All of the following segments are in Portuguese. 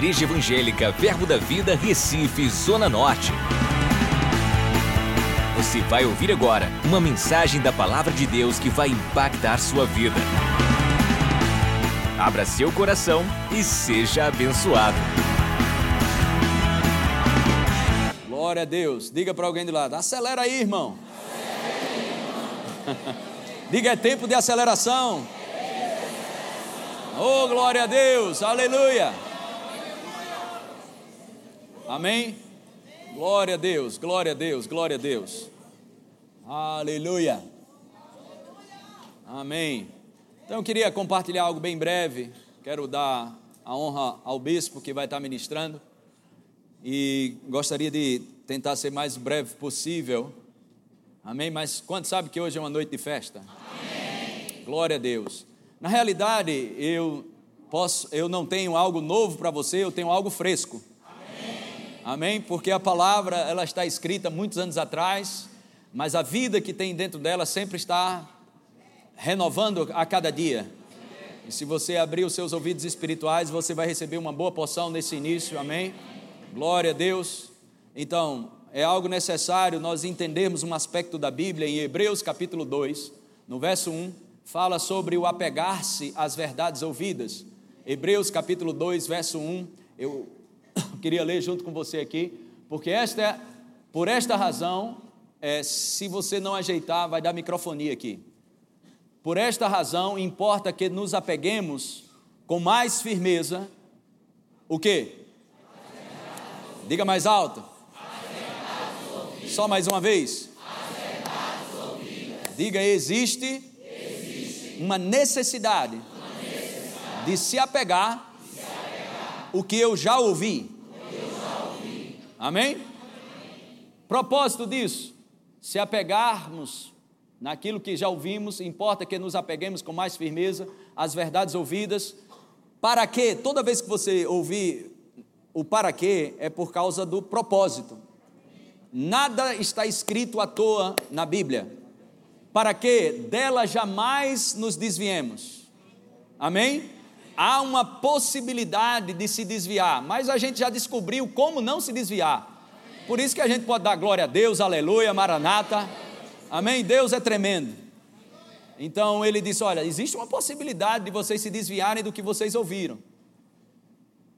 Igreja Evangélica Verbo da Vida, Recife, Zona Norte. Você vai ouvir agora uma mensagem da Palavra de Deus que vai impactar sua vida. Abra seu coração e seja abençoado. Glória a Deus. Diga para alguém de lado: acelera aí, irmão. Diga: é tempo de aceleração. Oh, glória a Deus. Aleluia. Amém? Glória a Deus, glória a Deus, glória a Deus. Aleluia. Amém. Então eu queria compartilhar algo bem breve. Quero dar a honra ao bispo que vai estar ministrando. E gostaria de tentar ser mais breve possível. Amém? Mas quanto sabe que hoje é uma noite de festa? Amém. Glória a Deus. Na realidade, eu posso, eu não tenho algo novo para você, eu tenho algo fresco. Amém? Porque a palavra ela está escrita muitos anos atrás, mas a vida que tem dentro dela sempre está renovando a cada dia. E se você abrir os seus ouvidos espirituais, você vai receber uma boa porção nesse início. Amém? Glória a Deus. Então, é algo necessário nós entendermos um aspecto da Bíblia em Hebreus capítulo 2, no verso 1, fala sobre o apegar-se às verdades ouvidas. Hebreus capítulo 2, verso 1, eu queria ler junto com você aqui, porque esta é, por esta razão, é, se você não ajeitar, vai dar microfonia aqui. Por esta razão, importa que nos apeguemos com mais firmeza, o quê? Diga mais alto. Só mais uma vez. Diga, existe, uma necessidade, de se apegar, o que eu já ouvi. Amém? Propósito disso, se apegarmos naquilo que já ouvimos, importa que nos apeguemos com mais firmeza às verdades ouvidas. Para quê? Toda vez que você ouvir o para quê, é por causa do propósito. Nada está escrito à toa na Bíblia. Para que dela jamais nos desviemos. Amém? Há uma possibilidade de se desviar, mas a gente já descobriu como não se desviar. Por isso que a gente pode dar glória a Deus, aleluia, maranata. Amém? Deus é tremendo. Então ele disse: Olha, existe uma possibilidade de vocês se desviarem do que vocês ouviram.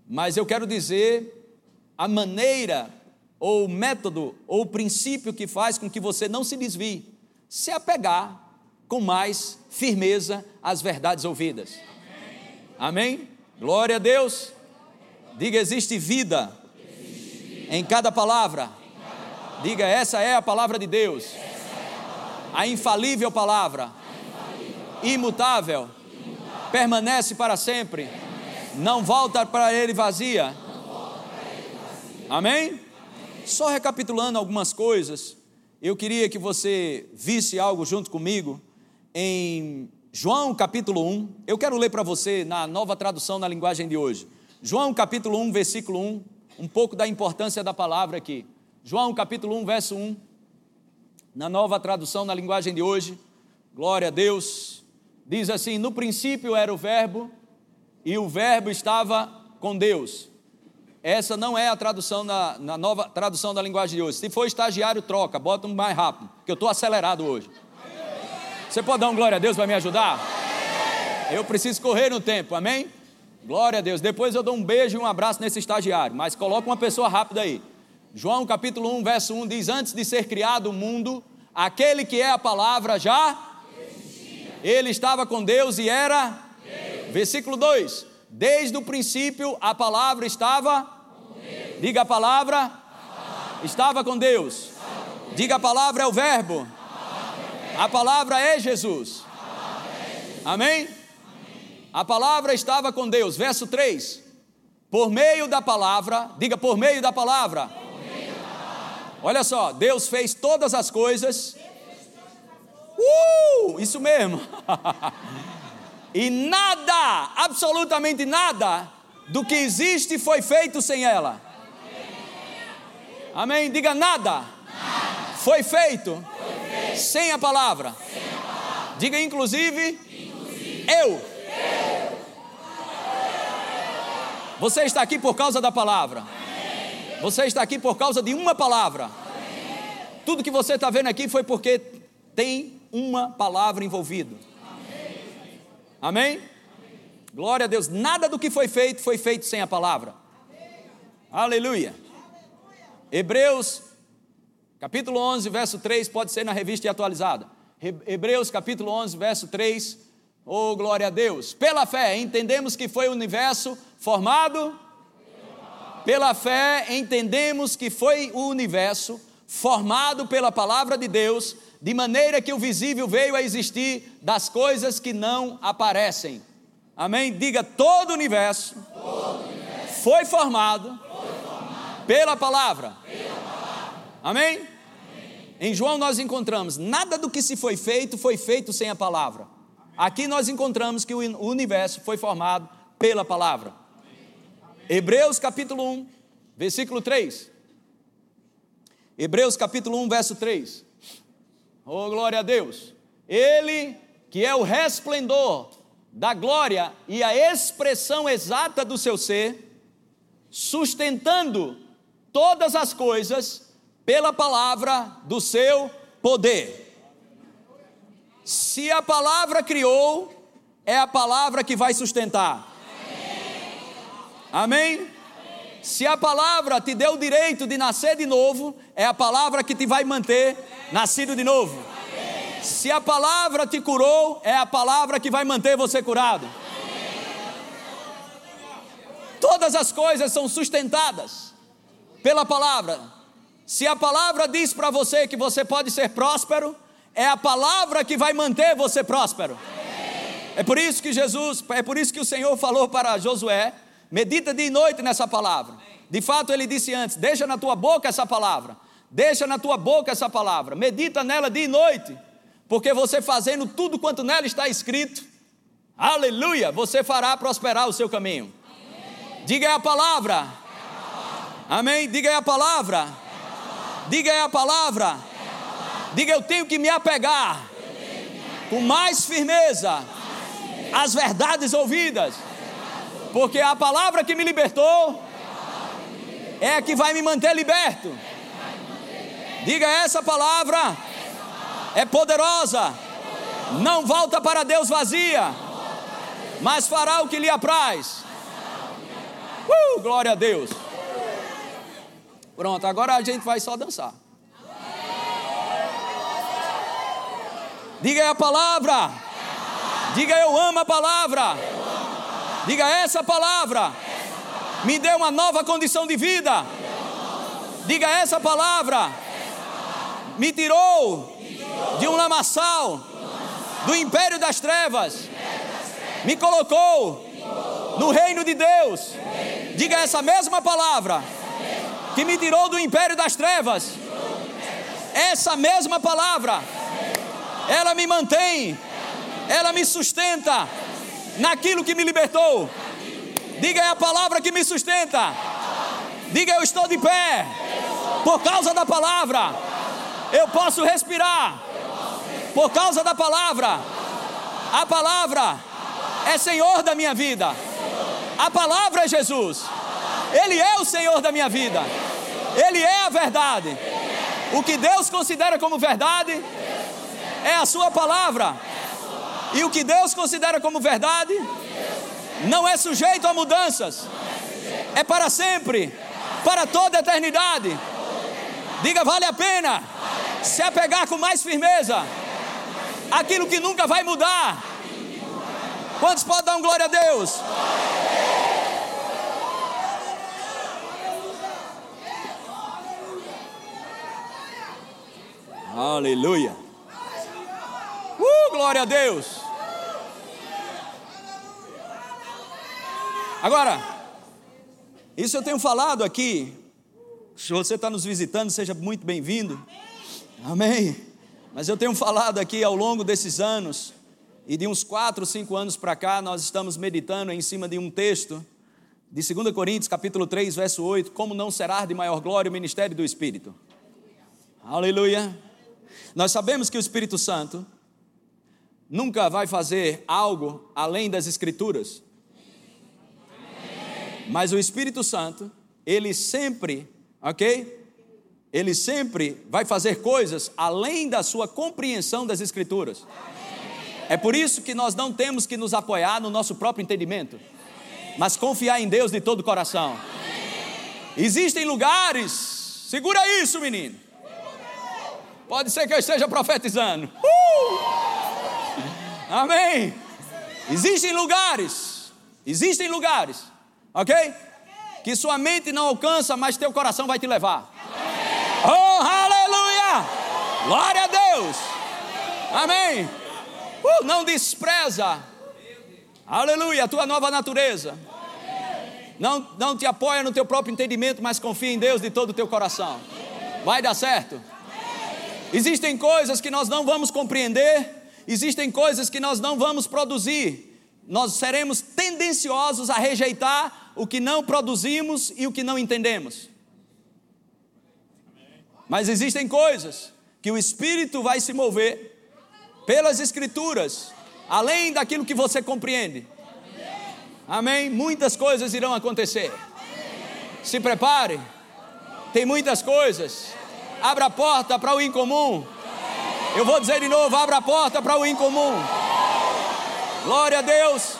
Mas eu quero dizer a maneira, ou o método, ou o princípio que faz com que você não se desvie, se apegar com mais firmeza às verdades ouvidas. Amém? Glória a Deus. Diga: existe vida em cada palavra. Diga: essa é a palavra de Deus. A infalível palavra, imutável, permanece para sempre, não volta para ele vazia. Amém? Só recapitulando algumas coisas, eu queria que você visse algo junto comigo em João capítulo 1, eu quero ler para você na nova tradução na linguagem de hoje. João capítulo 1, versículo 1, um pouco da importância da palavra aqui. João capítulo 1, verso 1, na nova tradução na linguagem de hoje. Glória a Deus. Diz assim: No princípio era o Verbo, e o Verbo estava com Deus. Essa não é a tradução na, na nova tradução da linguagem de hoje. Se for estagiário, troca, bota um mais rápido, porque eu estou acelerado hoje. Você pode dar um glória a Deus para me ajudar? Eu preciso correr no tempo, amém? Glória a Deus. Depois eu dou um beijo e um abraço nesse estagiário, mas coloca uma pessoa rápida aí. João capítulo 1, verso 1 diz: Antes de ser criado o mundo, aquele que é a palavra já existia. Ele estava com Deus e era Deus. Versículo 2: Desde o princípio a palavra estava Diga a palavra, estava com Deus. Diga a palavra é o verbo. A palavra é Jesus. Amém? A palavra estava com Deus. Verso 3. Por meio da palavra, diga por meio da palavra. Olha só, Deus fez todas as coisas. Uh, isso mesmo. e nada, absolutamente nada do que existe foi feito sem ela. Amém? Diga nada. Foi feito sem a palavra. Diga inclusive, eu. Você está aqui por causa da palavra. Você está aqui por causa de uma palavra. Tudo que você está vendo aqui foi porque tem uma palavra envolvida. Amém? Glória a Deus. Nada do que foi feito foi feito sem a palavra. Aleluia. Hebreus, capítulo 11, verso 3, pode ser na revista atualizada. Hebreus, capítulo 11, verso 3. Oh, glória a Deus. Pela fé, entendemos que foi o universo formado. Pela fé, entendemos que foi o universo formado pela palavra de Deus, de maneira que o visível veio a existir das coisas que não aparecem. Amém? Diga: todo o universo, todo universo foi, formado foi formado, pela palavra. Pela palavra. Amém? Em João nós encontramos: nada do que se foi feito foi feito sem a palavra. Aqui nós encontramos que o universo foi formado pela palavra. Hebreus capítulo 1, versículo 3. Hebreus capítulo 1, verso 3. Oh, glória a Deus. Ele que é o resplendor da glória e a expressão exata do seu ser, sustentando todas as coisas pela palavra do seu poder. Se a palavra criou, é a palavra que vai sustentar. Amém? Amém? Se a palavra te deu o direito de nascer de novo, é a palavra que te vai manter nascido de novo. Se a palavra te curou, é a palavra que vai manter você curado. Todas as coisas são sustentadas pela palavra. Se a palavra diz para você que você pode ser próspero, é a palavra que vai manter você próspero. É por isso que Jesus, é por isso que o Senhor falou para Josué Medita dia e noite nessa palavra. De fato, ele disse antes: Deixa na tua boca essa palavra. Deixa na tua boca essa palavra. Medita nela dia e noite. Porque você fazendo tudo quanto nela está escrito, aleluia, você fará prosperar o seu caminho. Diga aí a palavra. É a palavra. Amém? Diga aí a palavra. Diga aí a palavra. Diga eu tenho que me apegar com mais firmeza às verdades ouvidas porque a palavra que me libertou é a que vai me manter liberto. Diga essa palavra é poderosa. Não volta para Deus vazia, mas fará o que lhe apraz. Uh, glória a Deus. Pronto, agora a gente vai só dançar. Diga a palavra. Diga eu amo a palavra. Diga essa palavra. Me deu uma nova condição de vida. Diga essa palavra. Me tirou de um lamaçal do império das trevas. Me colocou no reino de Deus. Diga essa mesma palavra que me tirou do império das trevas. Essa mesma palavra, ela me mantém, ela me sustenta naquilo que me libertou. Diga é a palavra que me sustenta. Diga eu estou de pé. Por causa da palavra. Eu posso respirar. Por causa da palavra. A palavra é Senhor da minha vida. A palavra é Jesus. Ele é o Senhor da minha vida. Ele é a verdade. O que Deus considera como verdade é a Sua palavra. E o que Deus considera como verdade não é sujeito a mudanças, é para sempre, para toda a eternidade. Diga, vale a pena se apegar com mais firmeza aquilo que nunca vai mudar. Quantos podem dar um glória a Deus? Aleluia. Uh, glória a Deus. Agora, isso eu tenho falado aqui. Se você está nos visitando, seja muito bem-vindo. Amém. Mas eu tenho falado aqui ao longo desses anos, e de uns quatro, cinco anos para cá, nós estamos meditando em cima de um texto de 2 Coríntios, capítulo 3, verso 8, como não será de maior glória o ministério do Espírito. Aleluia. Nós sabemos que o Espírito Santo nunca vai fazer algo além das Escrituras. Mas o Espírito Santo, ele sempre, ok? Ele sempre vai fazer coisas além da sua compreensão das Escrituras. É por isso que nós não temos que nos apoiar no nosso próprio entendimento, mas confiar em Deus de todo o coração. Existem lugares, segura isso, menino. Pode ser que eu esteja profetizando. Uh! Amém. Existem lugares, existem lugares, ok? Que sua mente não alcança, mas teu coração vai te levar. Oh, aleluia! Glória a Deus! Amém. Uh, não despreza, aleluia, a tua nova natureza. Não, não te apoia no teu próprio entendimento, mas confia em Deus de todo o teu coração. Vai dar certo. Existem coisas que nós não vamos compreender, existem coisas que nós não vamos produzir. Nós seremos tendenciosos a rejeitar o que não produzimos e o que não entendemos. Mas existem coisas que o Espírito vai se mover pelas Escrituras, além daquilo que você compreende. Amém? Muitas coisas irão acontecer. Se prepare, tem muitas coisas. Abra a porta para o incomum. Eu vou dizer de novo: abra a porta para o incomum. Glória a Deus.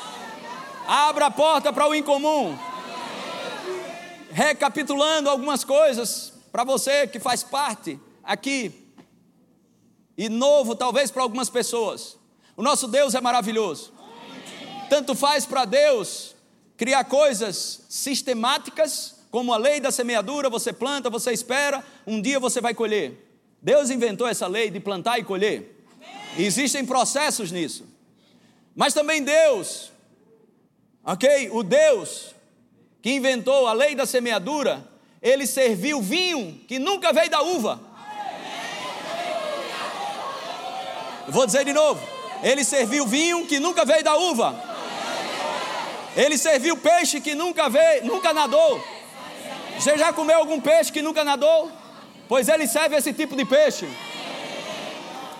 Abra a porta para o incomum. Recapitulando algumas coisas para você que faz parte aqui e novo talvez para algumas pessoas. O nosso Deus é maravilhoso. Tanto faz para Deus criar coisas sistemáticas, como a lei da semeadura, você planta, você espera, um dia você vai colher. Deus inventou essa lei de plantar e colher. E existem processos nisso. Mas também Deus, ok? O Deus que inventou a lei da semeadura, ele serviu vinho que nunca veio da uva. Vou dizer de novo. Ele serviu vinho que nunca veio da uva. Ele serviu peixe que nunca veio, nunca nadou. Você já comeu algum peixe que nunca nadou? Pois ele serve esse tipo de peixe.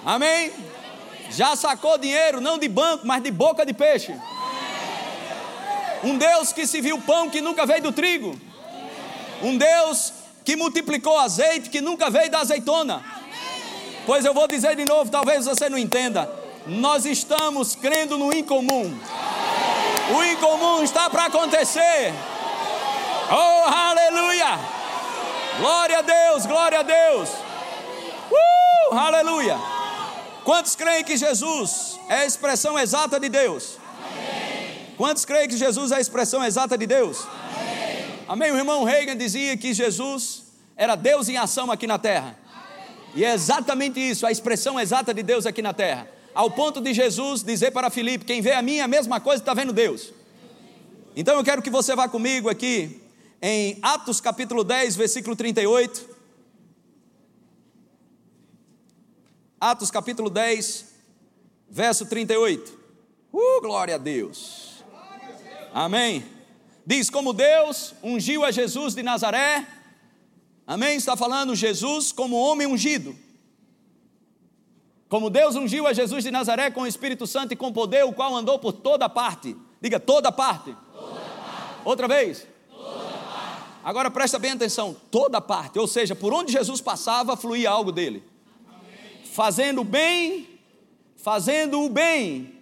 Amém? Já sacou dinheiro, não de banco, mas de boca de peixe. Um Deus que se viu pão que nunca veio do trigo. Um Deus que multiplicou azeite que nunca veio da azeitona. Pois eu vou dizer de novo, talvez você não entenda. Nós estamos crendo no incomum. O incomum está para acontecer. Oh, aleluia! Glória a Deus, glória a Deus. Uh, aleluia! Quantos creem que Jesus é a expressão exata de Deus? Amém. Quantos creem que Jesus é a expressão exata de Deus? Amém. Amém. O irmão Reagan dizia que Jesus era Deus em ação aqui na terra. E é exatamente isso, a expressão exata de Deus aqui na terra. Ao ponto de Jesus dizer para Filipe: quem vê a mim, a mesma coisa está vendo Deus. Então eu quero que você vá comigo aqui em Atos capítulo 10, versículo 38. Atos capítulo 10, verso 38. Uh, glória a Deus. Amém. Diz: Como Deus ungiu a Jesus de Nazaré Amém? Está falando Jesus como homem ungido. Como Deus ungiu a Jesus de Nazaré com o Espírito Santo e com poder, o qual andou por toda parte. Diga toda parte. Toda parte. Outra vez. Agora presta bem atenção, toda parte, ou seja, por onde Jesus passava, fluía algo dele. Amém. Fazendo bem, fazendo o bem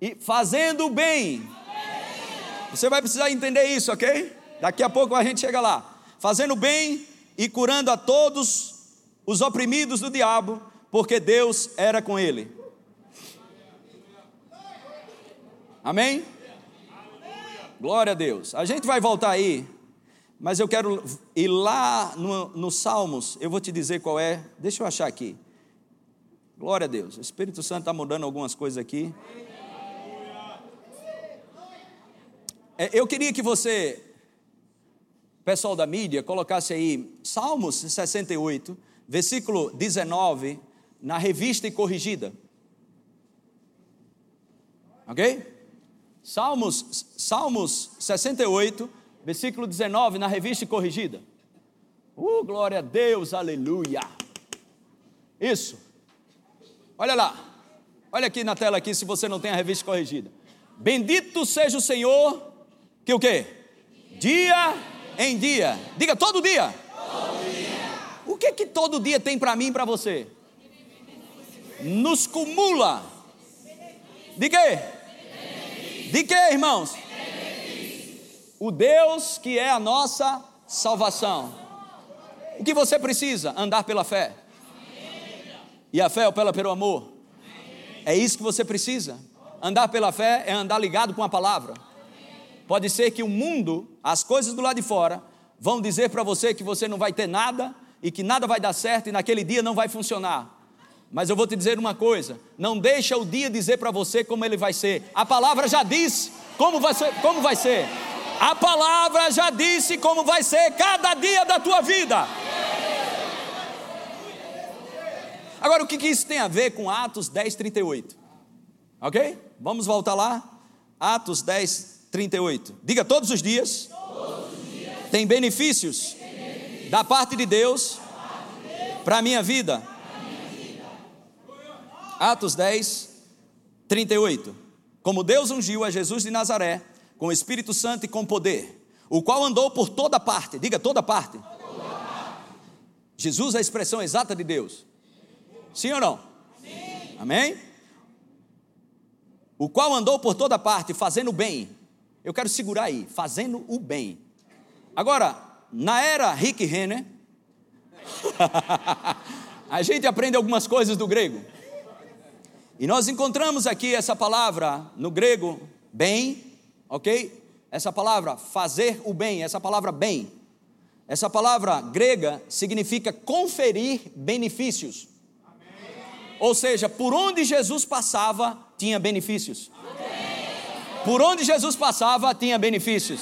e fazendo o bem. Você vai precisar entender isso, ok? Daqui a pouco a gente chega lá. Fazendo bem e curando a todos os oprimidos do diabo, porque Deus era com ele. Amém? Glória a Deus. A gente vai voltar aí, mas eu quero ir lá no, no Salmos, eu vou te dizer qual é. Deixa eu achar aqui. Glória a Deus. O Espírito Santo está mudando algumas coisas aqui. É, eu queria que você pessoal da mídia colocasse aí Salmos 68, versículo 19, na revista e corrigida. Ok? Salmos, Salmos 68, versículo 19, na revista corrigida. Uh, glória a Deus, aleluia. Isso. Olha lá. Olha aqui na tela aqui se você não tem a revista corrigida. Bendito seja o Senhor, que o quê? dia em dia. Diga todo dia. O que que todo dia tem para mim e para você? Nos cumula. De quê? De quê, irmãos? O Deus que é a nossa salvação. O que você precisa? Andar pela fé. E a fé opera pelo amor. É isso que você precisa. Andar pela fé é andar ligado com a palavra. Pode ser que o mundo, as coisas do lado de fora, vão dizer para você que você não vai ter nada e que nada vai dar certo e naquele dia não vai funcionar. Mas eu vou te dizer uma coisa: não deixa o dia dizer para você como ele vai ser. A palavra já disse como vai ser. Como vai ser. A palavra já disse como vai ser cada dia da tua vida. Agora, o que, que isso tem a ver com Atos 10, 38? Ok? Vamos voltar lá? Atos 10, 38. Diga todos os dias. Todos os dias tem benefícios, tem benefícios da parte de Deus, Deus para a minha vida. Atos 10, 38. Como Deus ungiu a Jesus de Nazaré com o Espírito Santo e com poder, o qual andou por toda parte, diga toda parte. Toda parte. Jesus é a expressão exata de Deus. Sim ou não? Sim. Amém? O qual andou por toda parte fazendo o bem. Eu quero segurar aí, fazendo o bem. Agora, na era Rick Renner, a gente aprende algumas coisas do grego. E nós encontramos aqui essa palavra no grego, bem, ok? Essa palavra fazer o bem, essa palavra bem. Essa palavra grega significa conferir benefícios. Ou seja, por onde Jesus passava, tinha benefícios. Por onde Jesus passava, tinha benefícios.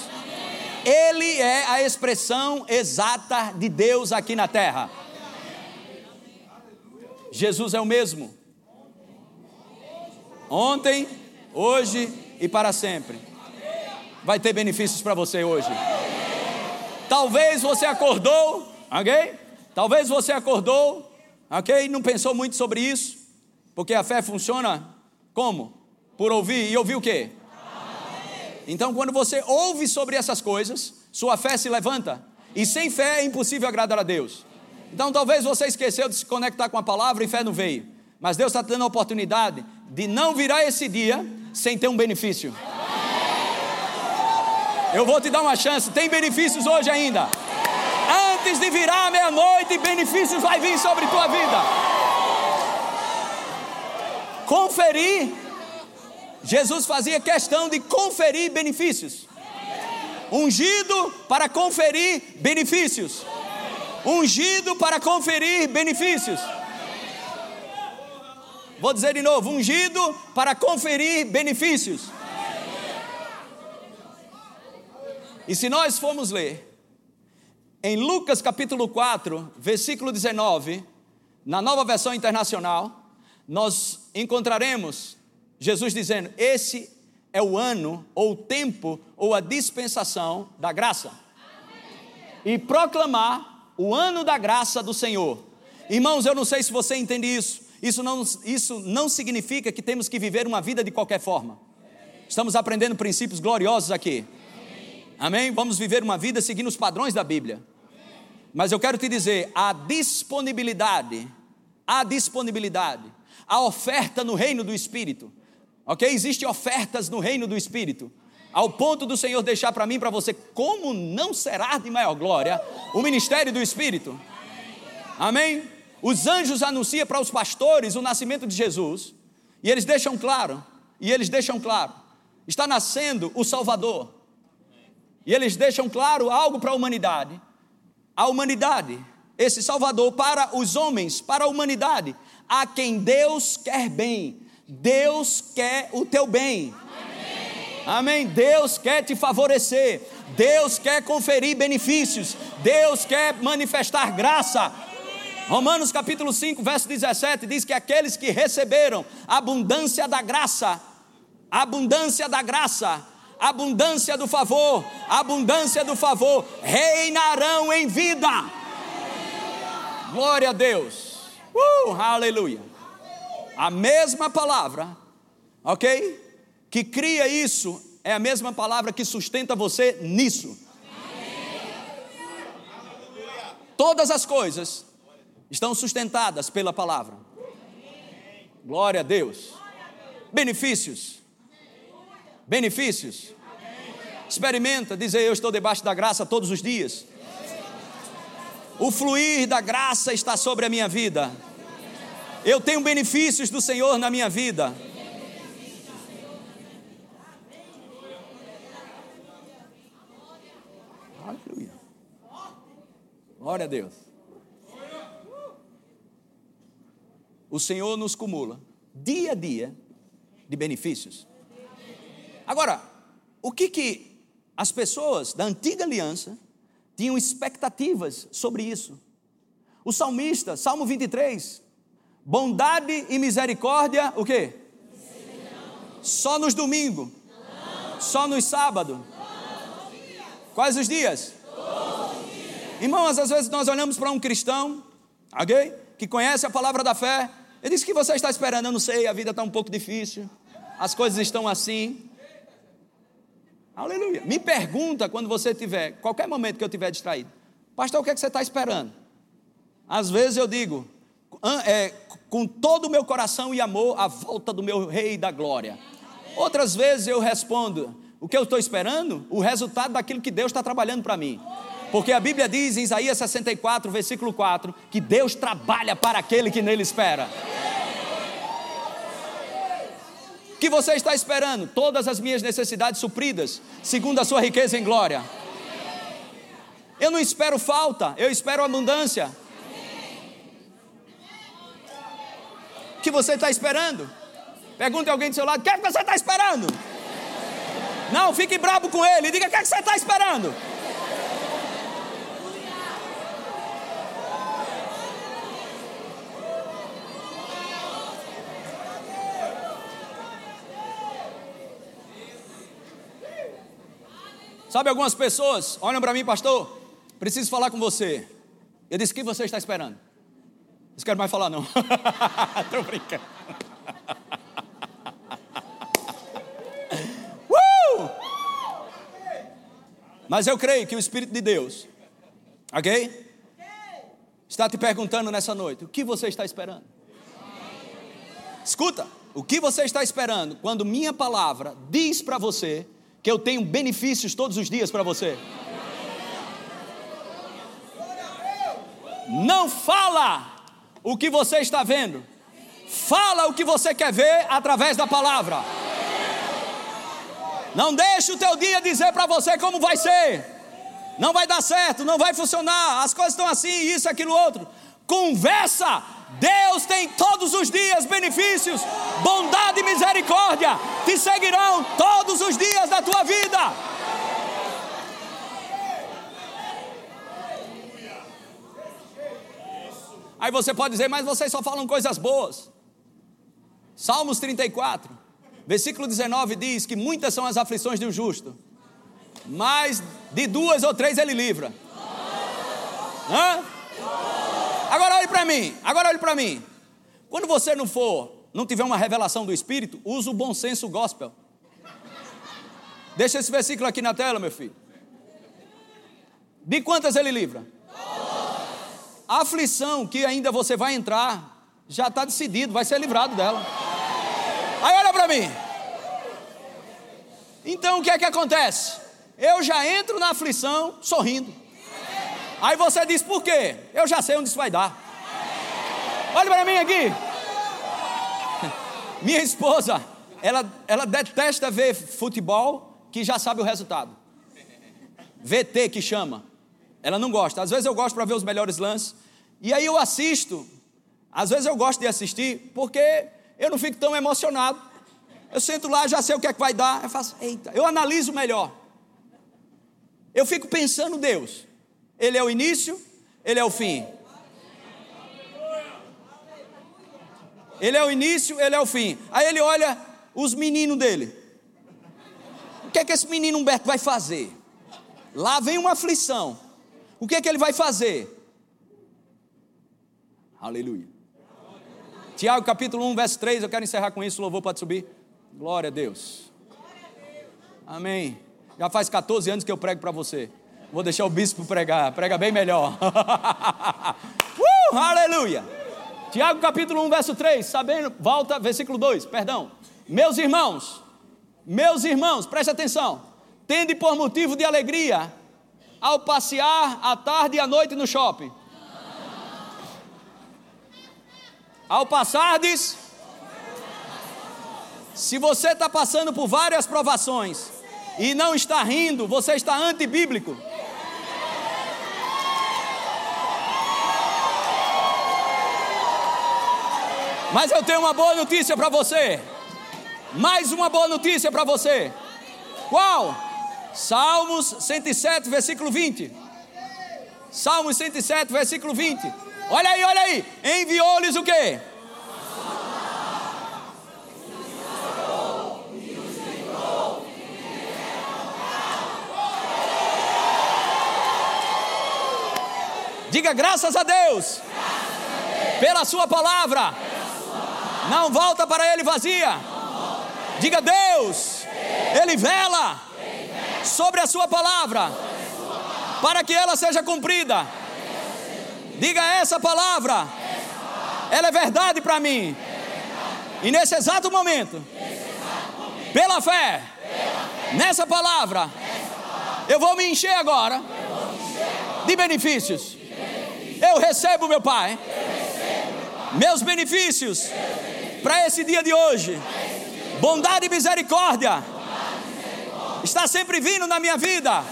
Ele é a expressão exata de Deus aqui na terra. Jesus é o mesmo. Ontem, hoje e para sempre. Vai ter benefícios para você hoje. Talvez você acordou, ok? Talvez você acordou Ok? Não pensou muito sobre isso? Porque a fé funciona como? Por ouvir. E ouvir o quê? Então, quando você ouve sobre essas coisas, sua fé se levanta. E sem fé é impossível agradar a Deus. Então, talvez você esqueceu de se conectar com a palavra e fé não veio. Mas Deus está te dando a oportunidade de não virar esse dia sem ter um benefício. Eu vou te dar uma chance. Tem benefícios hoje ainda antes de virar meia-noite, benefícios vai vir sobre tua vida. Conferir. Jesus fazia questão de conferir benefícios. Ungido para conferir benefícios. Ungido para conferir benefícios. Vou dizer de novo: ungido para conferir benefícios. E se nós formos ler em Lucas capítulo 4, versículo 19, na nova versão internacional, nós encontraremos Jesus dizendo: Esse é o ano, ou o tempo, ou a dispensação da graça. E proclamar o ano da graça do Senhor. Irmãos, eu não sei se você entende isso. Isso não, isso não significa que temos que viver uma vida de qualquer forma. Estamos aprendendo princípios gloriosos aqui. Amém? Vamos viver uma vida seguindo os padrões da Bíblia. Mas eu quero te dizer, a disponibilidade, a disponibilidade, a oferta no reino do Espírito, ok? Existem ofertas no reino do Espírito, ao ponto do Senhor deixar para mim e para você, como não será de maior glória o ministério do Espírito? Amém? Os anjos anunciam para os pastores o nascimento de Jesus, e eles deixam claro, e eles deixam claro, está nascendo o Salvador, e eles deixam claro algo para a humanidade, a humanidade, esse Salvador para os homens, para a humanidade, a quem Deus quer bem. Deus quer o teu bem. Amém. Amém. Deus quer te favorecer. Deus quer conferir benefícios. Deus quer manifestar graça. Romanos capítulo 5, verso 17 diz que aqueles que receberam a abundância da graça, abundância da graça, abundância do favor, abundância do favor, reinarão em vida. Glória a Deus. Uh, aleluia. A mesma palavra, ok? Que cria isso, é a mesma palavra que sustenta você nisso. Todas as coisas estão sustentadas pela palavra. Glória a Deus. Benefícios Benefícios. Experimenta dizer: Eu estou debaixo da graça todos os dias. O fluir da graça está sobre a minha vida. Eu tenho benefícios do Senhor na minha vida. Aleluia. Glória a Deus. O Senhor nos cumula dia a dia de benefícios. Agora, o que que as pessoas da antiga aliança tinham expectativas sobre isso? O salmista, Salmo 23, bondade e misericórdia, o quê? Só nos domingos? Só nos sábados? Quais os dias? Irmãos, às vezes nós olhamos para um cristão, ok? Que conhece a palavra da fé, ele diz que você está esperando, eu não sei, a vida está um pouco difícil, as coisas estão assim. Aleluia. Me pergunta quando você tiver, qualquer momento que eu tiver distraído, pastor, o que, é que você está esperando? Às vezes eu digo, é, com todo o meu coração e amor, a volta do meu Rei da Glória. Outras vezes eu respondo, o que eu estou esperando? O resultado daquilo que Deus está trabalhando para mim. Porque a Bíblia diz em Isaías 64, versículo 4, que Deus trabalha para aquele que nele espera. O que você está esperando? Todas as minhas necessidades supridas, segundo a sua riqueza em glória. Eu não espero falta, eu espero abundância. O que você está esperando? Pergunte a alguém do seu lado: o que, é que você está esperando? Não, fique bravo com ele, diga: o que, é que você está esperando? Sabe, algumas pessoas olham para mim, pastor, preciso falar com você. Eu disse: O que você está esperando? Não quero mais falar, não. Estou brincando. uh! Mas eu creio que o Espírito de Deus, ok? Está te perguntando nessa noite: o que você está esperando? Escuta, o que você está esperando quando minha palavra diz para você que eu tenho benefícios todos os dias para você. Não fala o que você está vendo, fala o que você quer ver através da palavra. Não deixe o teu dia dizer para você como vai ser. Não vai dar certo, não vai funcionar, as coisas estão assim, isso, aquilo, outro. Conversa Deus tem todos os dias benefícios, bondade e misericórdia te seguirão todos os dias da tua vida. Aí você pode dizer, mas vocês só falam coisas boas. Salmos 34, versículo 19 diz que muitas são as aflições um justo, mas de duas ou três ele livra. Hã? Agora olhe para mim, agora olhe para mim. Quando você não for, não tiver uma revelação do Espírito, use o bom senso gospel. Deixa esse versículo aqui na tela, meu filho. De quantas ele livra? A aflição que ainda você vai entrar, já está decidido, vai ser livrado dela. Aí olha para mim. Então o que é que acontece? Eu já entro na aflição sorrindo. Aí você diz por quê? Eu já sei onde isso vai dar. Olha para mim aqui. Minha esposa, ela, ela detesta ver futebol que já sabe o resultado. VT que chama. Ela não gosta. Às vezes eu gosto para ver os melhores lances. E aí eu assisto. Às vezes eu gosto de assistir porque eu não fico tão emocionado. Eu sento lá, já sei o que é que vai dar. Eu faço, eita, eu analiso melhor. Eu fico pensando, Deus, ele é o início, ele é o fim. Ele é o início, ele é o fim. Aí ele olha os meninos dele. O que é que esse menino Humberto vai fazer? Lá vem uma aflição. O que é que ele vai fazer? Aleluia. Tiago capítulo 1, verso 3, eu quero encerrar com isso, louvor pode subir. Glória a Deus. Amém. Já faz 14 anos que eu prego para você. Vou deixar o bispo pregar, prega bem melhor. uh, aleluia! Tiago capítulo 1, verso 3, sabendo, volta, versículo 2, perdão. Meus irmãos, meus irmãos, preste atenção. Tende por motivo de alegria ao passear à tarde e à noite no shopping. Ao passardes, se você está passando por várias provações e não está rindo, você está antibíblico. Mas eu tenho uma boa notícia para você. Mais uma boa notícia para você. Qual? Salmos 107, versículo 20. Salmos 107, versículo 20. Olha aí, olha aí. Enviou-lhes o quê? Diga graças a Deus, pela Sua palavra. Não volta para Ele vazia. Diga Deus, Ele vela sobre a Sua palavra para que ela seja cumprida. Diga essa palavra, ela é verdade para mim. E nesse exato momento, pela fé, nessa palavra, eu vou me encher agora de benefícios. Eu recebo, meu Pai, meus benefícios para esse dia de hoje. Bondade e misericórdia está sempre vindo na minha vida.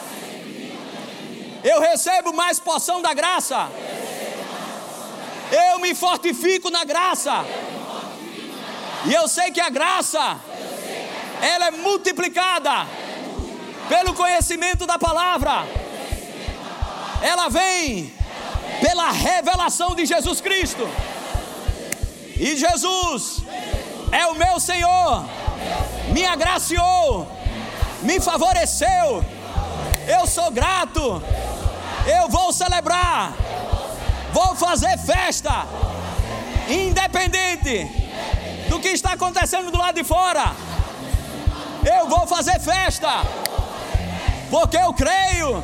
Eu recebo mais porção da graça. Eu me fortifico na graça. E eu sei que a graça ela é multiplicada pelo conhecimento da palavra. Ela vem pela revelação de Jesus Cristo. E Jesus é o meu Senhor, me agraciou, me favoreceu. Eu sou grato. Eu vou celebrar. Vou fazer festa. Independente do que está acontecendo do lado de fora. Eu vou fazer festa. Porque eu creio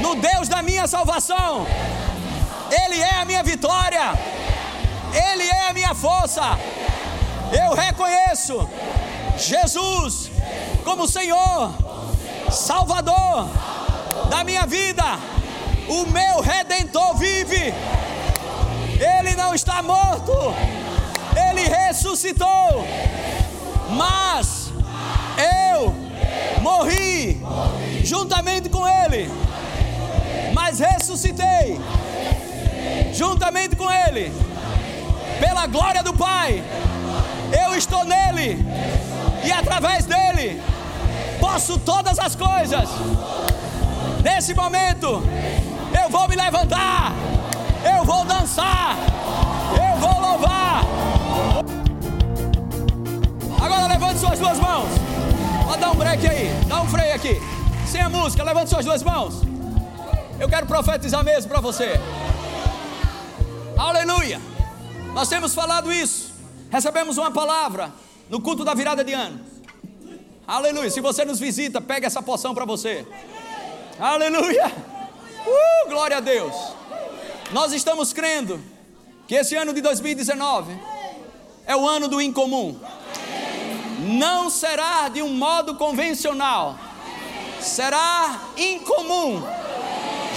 no Deus da minha salvação. Ele é a minha vitória. Ele é a minha força. Eu reconheço Jesus como Senhor, Salvador da minha vida. O meu redentor vive. Ele não está morto. Ele ressuscitou. Mas eu morri juntamente com ele. Mas ressuscitei juntamente com ele. Pela glória do Pai. Eu estou nele. E através dele posso todas as coisas. Nesse momento, eu vou me levantar, eu vou dançar, eu vou louvar. Agora levante suas duas mãos. Pode dar um break aí, dá um freio aqui. Sem a música, levante suas duas mãos. Eu quero profetizar mesmo para você. Aleluia. Nós temos falado isso. Recebemos uma palavra no culto da virada de ano. Aleluia. Se você nos visita, pega essa poção para você. Aleluia! Uh, glória a Deus! Nós estamos crendo que esse ano de 2019 é o ano do incomum. Não será de um modo convencional, será incomum.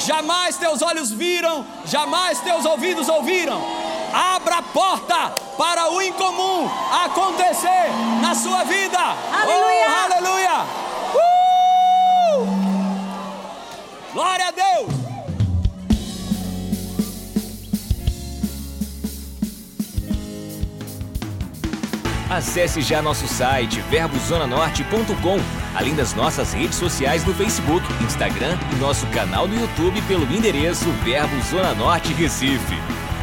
Jamais teus olhos viram, jamais teus ouvidos ouviram. Abra a porta para o incomum acontecer na sua vida. Aleluia! Oh, aleluia! Glória a Deus! Acesse já nosso site verbozonanorte.com, além das nossas redes sociais no Facebook, Instagram e nosso canal no YouTube pelo endereço Verbo Zona Norte Recife.